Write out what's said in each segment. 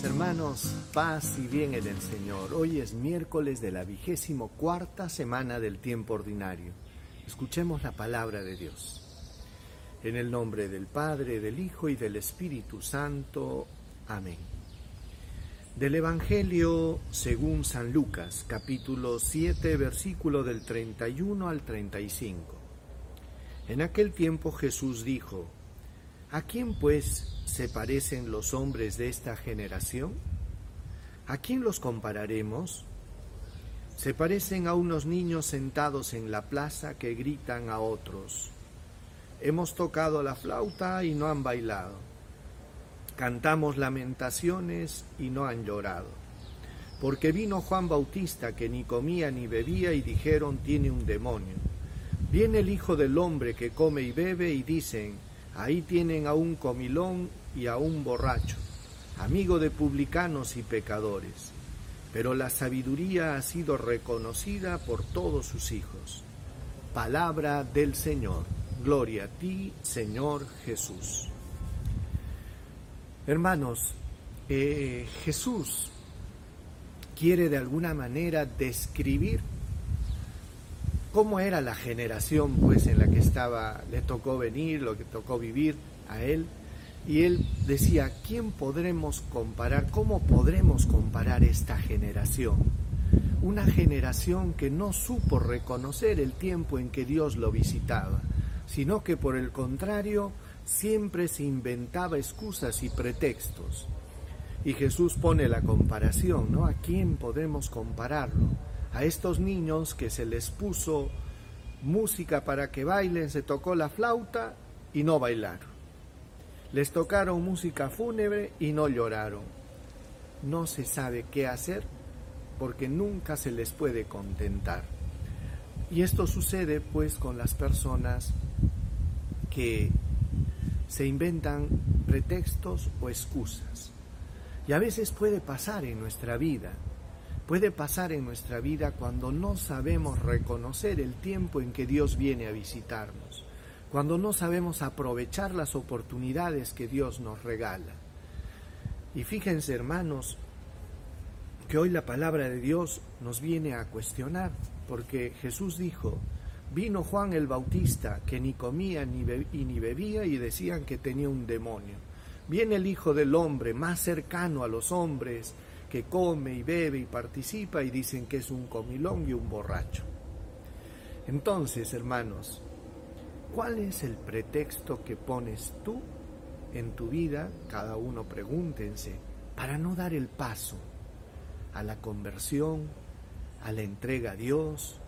hermanos, paz y bien en el Señor. Hoy es miércoles de la vigésimo cuarta semana del tiempo ordinario. Escuchemos la palabra de Dios. En el nombre del Padre, del Hijo y del Espíritu Santo. Amén. Del Evangelio según San Lucas, capítulo 7, versículo del 31 al 35. En aquel tiempo Jesús dijo, ¿A quién pues se parecen los hombres de esta generación? ¿A quién los compararemos? Se parecen a unos niños sentados en la plaza que gritan a otros. Hemos tocado la flauta y no han bailado. Cantamos lamentaciones y no han llorado. Porque vino Juan Bautista que ni comía ni bebía y dijeron tiene un demonio. Viene el Hijo del Hombre que come y bebe y dicen, Ahí tienen a un comilón y a un borracho, amigo de publicanos y pecadores. Pero la sabiduría ha sido reconocida por todos sus hijos. Palabra del Señor. Gloria a ti, Señor Jesús. Hermanos, eh, Jesús quiere de alguna manera describir cómo era la generación pues en la que estaba, le tocó venir, lo que tocó vivir a él. Y él decía, ¿quién podremos comparar? ¿Cómo podremos comparar esta generación? Una generación que no supo reconocer el tiempo en que Dios lo visitaba, sino que por el contrario siempre se inventaba excusas y pretextos. Y Jesús pone la comparación, ¿no? ¿A quién podemos compararlo? A estos niños que se les puso música para que bailen, se tocó la flauta y no bailaron. Les tocaron música fúnebre y no lloraron. No se sabe qué hacer porque nunca se les puede contentar. Y esto sucede pues con las personas que se inventan pretextos o excusas. Y a veces puede pasar en nuestra vida puede pasar en nuestra vida cuando no sabemos reconocer el tiempo en que Dios viene a visitarnos, cuando no sabemos aprovechar las oportunidades que Dios nos regala. Y fíjense hermanos, que hoy la palabra de Dios nos viene a cuestionar, porque Jesús dijo, vino Juan el Bautista, que ni comía ni, y ni bebía y decían que tenía un demonio. Viene el Hijo del Hombre, más cercano a los hombres, que come y bebe y participa y dicen que es un comilón y un borracho. Entonces, hermanos, ¿cuál es el pretexto que pones tú en tu vida? Cada uno pregúntense, para no dar el paso a la conversión, a la entrega a Dios.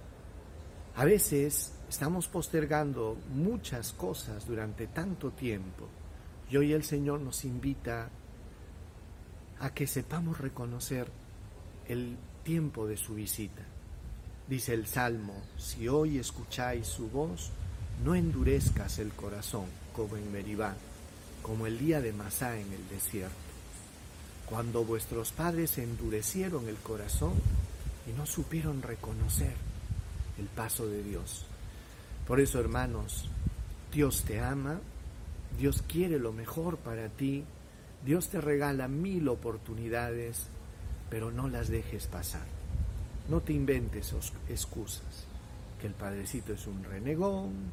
A veces estamos postergando muchas cosas durante tanto tiempo y hoy el Señor nos invita a que sepamos reconocer el tiempo de su visita. Dice el Salmo, si hoy escucháis su voz, no endurezcas el corazón como en Meribá, como el día de Masá en el desierto, cuando vuestros padres endurecieron el corazón y no supieron reconocer el paso de Dios. Por eso, hermanos, Dios te ama, Dios quiere lo mejor para ti, Dios te regala mil oportunidades, pero no las dejes pasar. No te inventes excusas, que el padrecito es un renegón,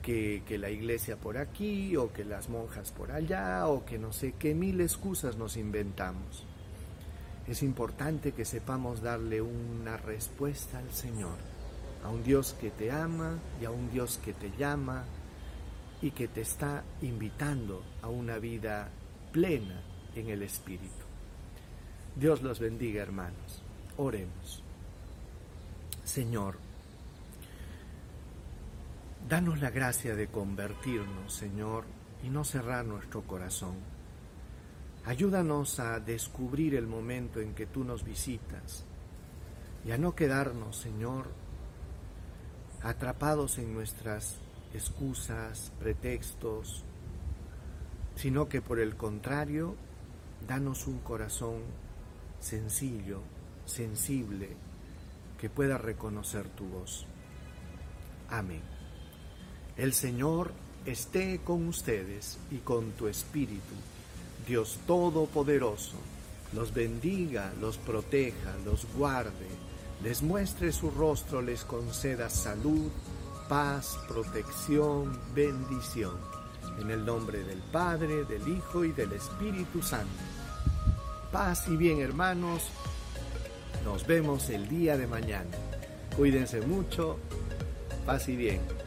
que, que, la iglesia por aquí, o que las monjas por allá, o que no sé qué mil excusas nos inventamos. Es importante que sepamos darle una respuesta al Señor, a un Dios que te ama y a un Dios que te llama y que te está invitando a una vida plena en el Espíritu. Dios los bendiga, hermanos. Oremos. Señor, danos la gracia de convertirnos, Señor, y no cerrar nuestro corazón. Ayúdanos a descubrir el momento en que tú nos visitas y a no quedarnos, Señor, atrapados en nuestras excusas, pretextos, sino que por el contrario, danos un corazón sencillo, sensible, que pueda reconocer tu voz. Amén. El Señor esté con ustedes y con tu espíritu, Dios Todopoderoso, los bendiga, los proteja, los guarde, les muestre su rostro, les conceda salud, paz, protección, bendición. En el nombre del Padre, del Hijo y del Espíritu Santo. Paz y bien hermanos, nos vemos el día de mañana. Cuídense mucho, paz y bien.